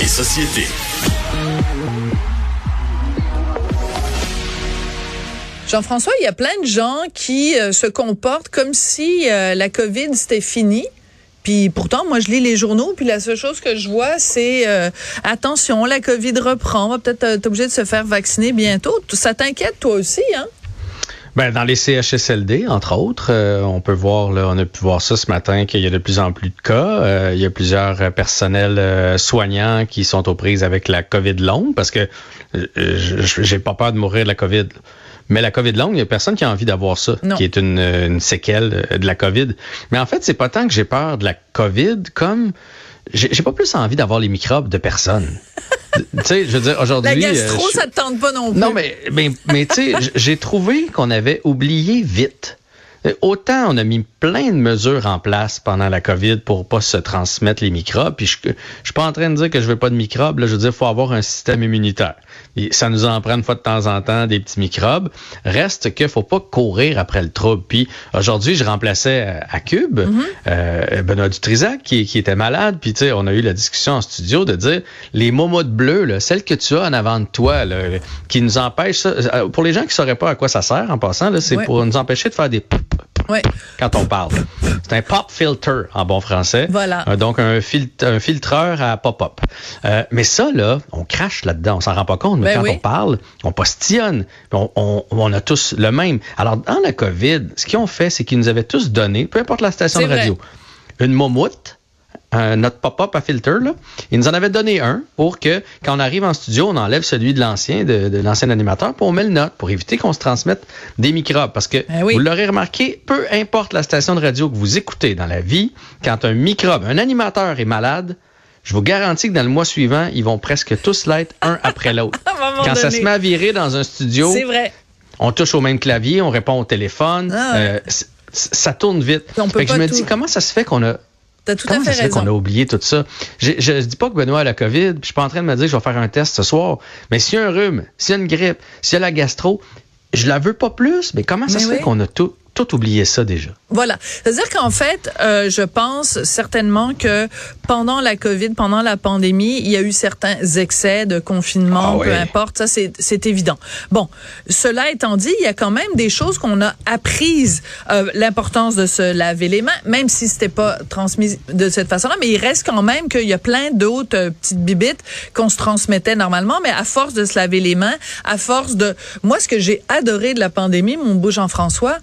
Et société. Jean-François, il y a plein de gens qui euh, se comportent comme si euh, la COVID c'était fini. Puis pourtant, moi, je lis les journaux, puis la seule chose que je vois, c'est euh, attention, la COVID reprend, on va peut-être être obligé de se faire vacciner bientôt. Ça t'inquiète toi aussi, hein? Ben, dans les CHSLD, entre autres, on peut voir, là, on a pu voir ça ce matin, qu'il y a de plus en plus de cas. il y a plusieurs personnels soignants qui sont aux prises avec la COVID longue, parce que j'ai pas peur de mourir de la COVID. Mais la COVID longue, il n'y a personne qui a envie d'avoir ça, qui est une, une, séquelle de la COVID. Mais en fait, c'est pas tant que j'ai peur de la COVID comme j'ai pas plus envie d'avoir les microbes de personne. Tu sais, je veux dire, aujourd'hui. La gastro, euh, ça te tente pas non plus. Non, mais, mais, mais tu sais, j'ai trouvé qu'on avait oublié vite. Autant on a mis plein de mesures en place pendant la COVID pour pas se transmettre les microbes. Puis je, je suis pas en train de dire que je veux pas de microbes. Là, je veux dire, faut avoir un système immunitaire. Et ça nous en prend une fois de temps en temps des petits microbes. Reste qu'il faut pas courir après le trouble. Puis aujourd'hui, je remplaçais euh, à Cube mm-hmm. euh, Benoît Dutrisac qui, qui était malade. Puis tu sais, on a eu la discussion en studio de dire les momots de bleu, là, celles que tu as en avant de toi, là, qui nous empêchent ça. Euh, pour les gens qui sauraient pas à quoi ça sert en passant, là, c'est pour nous empêcher de faire des quand on parle. C'est un pop filter en bon français. Voilà. Euh, donc un, un filtreur à pop-up. Euh, mais ça, là, on crache là-dedans. On s'en rend pas compte, mais ben quand on parle, on postillonne. On, on, on, a tous le même. Alors, dans la COVID, ce qu'ils ont fait, c'est qu'ils nous avaient tous donné, peu importe la station de radio, une notre pop-up à filter, là. Il nous en avait donné un pour que, quand on arrive en studio, on enlève celui de l'ancien, de, l'ancien animateur, pour on met le note, pour éviter qu'on se transmette des microbes. Parce que, ben vous l'aurez remarqué, peu importe la station de radio que vous écoutez dans la vie, quand un microbe, un animateur est malade, je vous garantis que dans le mois suivant, ils vont presque tous l'être un après l'autre. quand ça se met à virer dans un studio, on touche au même clavier, on répond au téléphone, ah euh, ça tourne vite. fait que je me dis, comment ça se fait qu'on a T'as tout à fait raison. qu'on a oublié tout ça? Je, je dis pas que Benoît a la COVID, puis je suis pas en train de me dire que je vais faire un test ce soir. Mais s'il y a un rhume, s'il y a une grippe, s'il y a la gastro, je la veux pas plus. Mais comment ça se fait qu'on a tout, tout oublié ça déjà. Voilà. C'est-à-dire qu'en fait, euh, je pense certainement que pendant la COVID, pendant la pandémie, il y a eu certains excès de confinement, ah peu importe, ça c'est évident. Bon, cela étant dit, il y a quand même des choses qu'on a apprises, euh, l'importance de se laver les mains, même si c'était pas transmis de cette façon-là, mais il reste quand même qu'il y a plein d'autres euh, petites bibites qu'on se transmettait normalement, mais à force de se laver les mains, à force de... Moi, ce que j'ai adoré de la pandémie, mon beau Jean-François,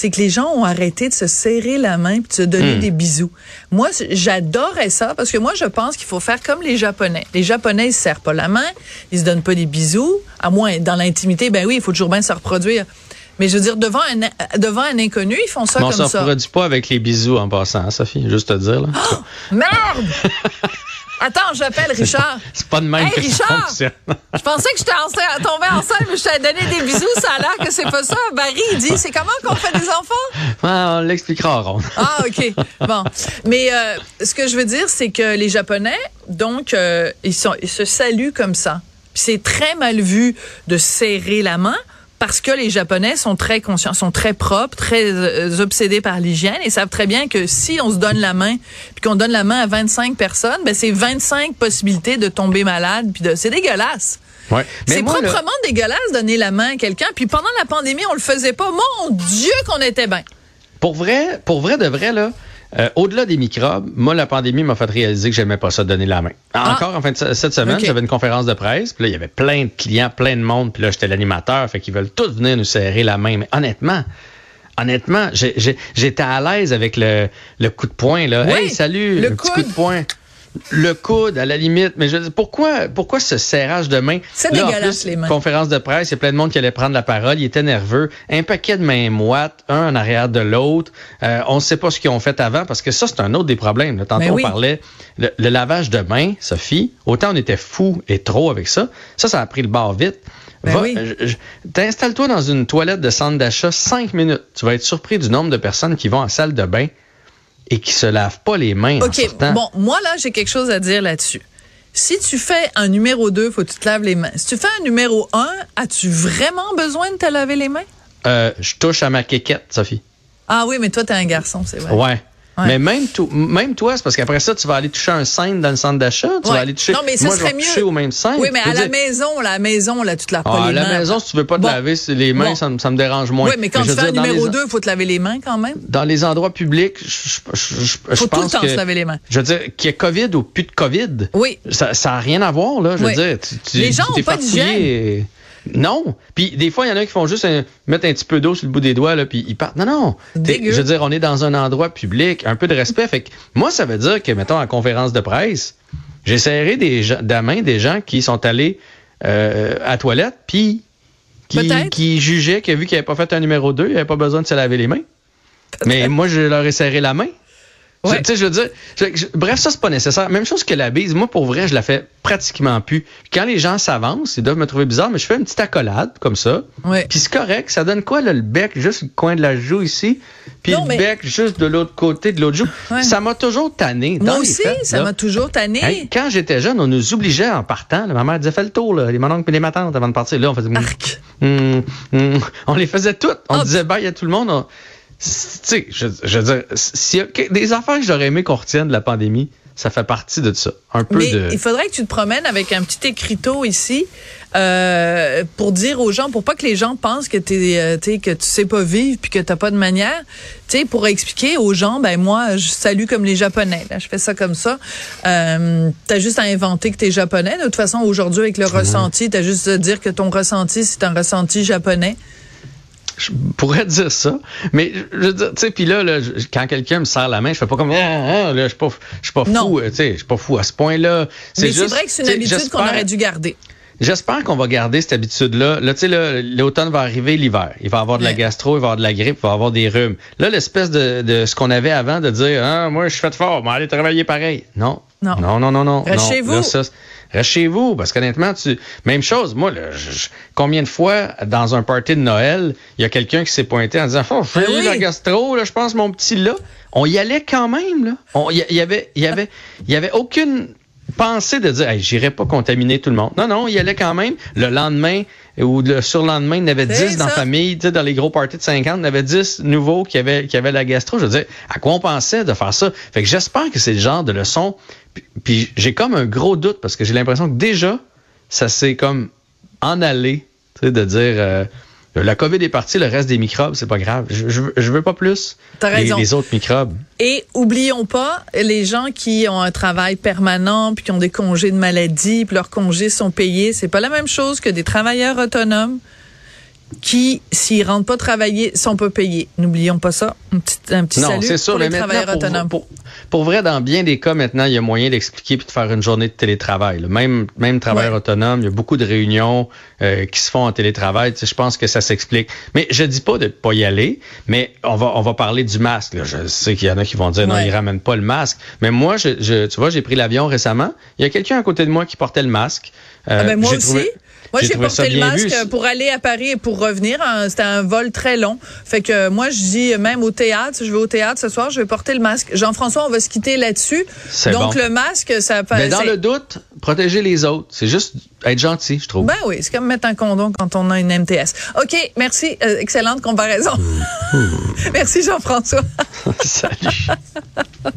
c'est que les gens ont arrêté de se serrer la main et de se donner hmm. des bisous. Moi, j'adorais ça parce que moi, je pense qu'il faut faire comme les Japonais. Les Japonais, ils se serrent pas la main, ils se donnent pas des bisous, à moins dans l'intimité, ben oui, il faut toujours bien se reproduire. Mais je veux dire, devant un, devant un inconnu, ils font ça comme ça. On ne se reproduit pas avec les bisous en passant, hein, Sophie, juste te dire. Là. Oh, merde! Attends, j'appelle Richard. C'est pas de même hey, que Richard, Je pensais que j'étais tombée enceinte, mais je t'ai donné des bisous. Ça a l'air que c'est pas ça. Barry, il dit, c'est comment qu'on fait des enfants? on l'expliquera, Ron. Ah, OK. Bon. Mais euh, ce que je veux dire, c'est que les Japonais, donc, euh, ils, sont, ils se saluent comme ça. C'est très mal vu de serrer la main parce que les Japonais sont très conscients, sont très propres, très euh, obsédés par l'hygiène et savent très bien que si on se donne la main, puis qu'on donne la main à 25 personnes, ben c'est 25 possibilités de tomber malade, puis de c'est dégueulasse. Ouais. C'est proprement dégueulasse donner la main à quelqu'un. Puis pendant la pandémie, on le faisait pas. Mon Dieu, qu'on était bien. Pour vrai, pour vrai de vrai là, euh, au-delà des microbes, moi, la pandémie m'a fait réaliser que j'aimais pas ça donner la main. Ah. Encore en fin de cette semaine, j'avais une conférence de presse, puis là, il y avait plein de clients, plein de monde, puis là, j'étais l'animateur, fait qu'ils veulent tous venir nous serrer la main. Mais honnêtement, honnêtement, j'étais à l'aise avec le, le, coup de poing, là. hey, salut, le petit coup de poing le coude à la limite. Mais je dis, pourquoi, pourquoi ce serrage de main? C'est dégueulasse, les mains. Conférence de presse, il y a plein de monde qui allait prendre la parole. Il était nerveux. Un paquet de mains moites, un en arrière de l'autre. Euh, on ne sait pas ce qu'ils ont fait avant parce que ça, c'est un autre des problèmes. Tantôt, on parlait le, lavage de mains, Sophie. Autant on était fou et trop avec ça. Ça, ça a pris le bord vite. Ben T'installe-toi dans une toilette de centre d'achat cinq minutes. Tu vas être surpris du nombre de personnes qui vont en salle de bain et qui se lavent pas les mains. OK. bon, moi, là, j'ai quelque chose à dire là-dessus. Si tu fais un numéro 2, faut que tu te laves les mains. Si tu fais un numéro 1, as-tu vraiment besoin de te laver les mains? Euh, je touche à ma quéquette, Sophie. Ah oui, mais toi, t'es un garçon, c'est vrai. Ouais. Mais même, même toi, c'est parce qu'après ça, tu vas aller toucher un scène dans le centre d'achat. Tu vas aller toucher. Non, mais ça moi, serait je vais mieux. toucher au même scène. Oui, mais à la maison, la maison, là, tu te laves pas ah, les mains. À la maison, si tu veux pas te laver les mains, ça, me dérange moins. Oui, mais quand tu fais un numéro 2, il faut te laver les mains quand même. Dans les endroits publics, je, je, je, faut pense tout le temps que, se laver les mains. Je veux dire, qu'il y ait COVID ou plus de COVID. Oui. Ça n'a rien à voir, là. Je veux dire, tu, les gens n'ont pas d'hygiène. Non. Puis des fois, il y en a qui font juste mettre un petit peu d'eau sur le bout des doigts, là, puis ils partent. Non, non. Je veux dire, on est dans un endroit public, un peu de respect. Fait que moi, ça veut dire que, mettons, en conférence de presse, j'ai serré des de la main des gens qui sont allés euh, à la toilette, puis qui, qui jugeaient que vu qu'ils n'avaient pas fait un numéro 2, ils n'avaient pas besoin de se laver les mains. Mais moi, je leur ai serré la main. Tu sais, je veux dire, bref, ça, c'est pas nécessaire. Même chose que la bise. Moi, pour vrai, je la fais pratiquement plus. Quand les gens s'avancent, ils doivent me trouver bizarre, mais je fais une petite accolade, comme ça. Ouais. Puis c'est correct. Ça donne quoi, là, le bec, juste le coin de la joue ici, puis le bec juste de l'autre côté, de l'autre joue. Ça m'a toujours tanné. Moi aussi, ça m'a toujours tanné. quand j'étais jeune, on nous obligeait en partant. ma mère disait, fais le tour, là, les mononcles et les matantes avant de partir. Là, on faisait... Arc. Hum, hum, on les faisait toutes. On disait bye à tout le monde sais, je, je, veux dire, a des affaires que j'aurais aimé qu'on retienne de la pandémie, ça fait partie de ça. Un peu Mais de... il faudrait que tu te promènes avec un petit écriteau ici euh, pour dire aux gens, pour pas que les gens pensent que t'es, euh, que tu sais pas vivre puis que t'as pas de manière, tu pour expliquer aux gens, ben moi, je salue comme les Japonais. Là, je fais ça comme ça. Euh, t'as juste à inventer que t'es japonais. De toute façon, aujourd'hui avec le ressenti, t'as juste à dire que ton ressenti c'est un ressenti japonais je pourrais dire ça, mais je veux dire, tu sais, puis là, là, quand quelqu'un me serre la main, je fais pas comme, ah, ah, là, je suis pas, je suis pas fou, tu sais, je suis pas fou à ce point-là. Mais c'est vrai que c'est une habitude qu'on aurait dû garder. J'espère qu'on va garder cette habitude-là. Là, tu sais, l'automne va arriver, l'hiver. Il va y avoir de la gastro, il va y avoir de la grippe, il va y avoir des rhumes. Là, l'espèce de, de ce qu'on avait avant de dire, ah, moi, je suis fait fort, mais aller travailler pareil. Non. Non. Non, non, non, non. Chez vous. Reste chez vous, parce qu'honnêtement, tu. Même chose, moi, là, combien de fois dans un party de Noël, il y a quelqu'un qui s'est pointé en disant Oh, j'ai eu la gastro, là, je pense mon petit là. On y allait quand même, là. Il y, avait, il y avait, il y avait aucune pensée de dire hey, j'irai pas contaminer tout le monde. Non, non, il y allait quand même. Le lendemain ou le surlendemain, il y en avait 10 dans la famille, dans les gros parties de 50, il y avait 10 nouveaux qui avaient, qui avaient la gastro. Je veux dire, à quoi on pensait de faire ça? Fait que j'espère que c'est le genre de leçon puis, j'ai comme un gros doute parce que j'ai l'impression que déjà, ça s'est comme en allé, tu sais, de dire euh, la COVID est partie, le reste des microbes, c'est pas grave. Je, je, veux pas plus. T'as raison. Les, autres microbes. Et oublions pas les gens qui ont un travail permanent puis qui ont des congés de maladie, puis leurs congés sont payés. C'est pas la même chose que des travailleurs autonomes qui, s'ils rentrent pas travailler, sont pas payés. N'oublions pas ça. Un petit, un petit non, salut sûr, pour les travailleurs autonomes. Pour, pour, vrai, dans bien des cas, maintenant, il y a moyen d'expliquer puis de faire une journée de télétravail. Même, même travailleurs autonomes, il y a beaucoup de réunions euh, qui se font en télétravail. Tu sais, je pense que ça s'explique. Mais je dis pas de pas y aller, mais on va, on va parler du masque. Là. Je sais qu'il y en a qui vont dire non, ils ramènent pas le masque. Mais moi, je, je tu vois, j'ai pris l'avion récemment. Il y a quelqu'un à côté de moi qui portait le masque. Euh, ah ben moi aussi. Moi, j'ai porté le masque pour aller à Paris et pour revenir. C'était un vol très long. Fait que moi, je dis même au théâtre, je vais au théâtre ce soir, je vais porter le masque. Jean-François, on va se quitter là-dessus. Donc, le masque, ça Mais dans le doute, protéger les autres. C'est juste être gentil, je trouve. Ben oui, c'est comme mettre un condom quand on a une MTS. OK, merci. Euh, excellente comparaison. merci, Jean-François. Salut.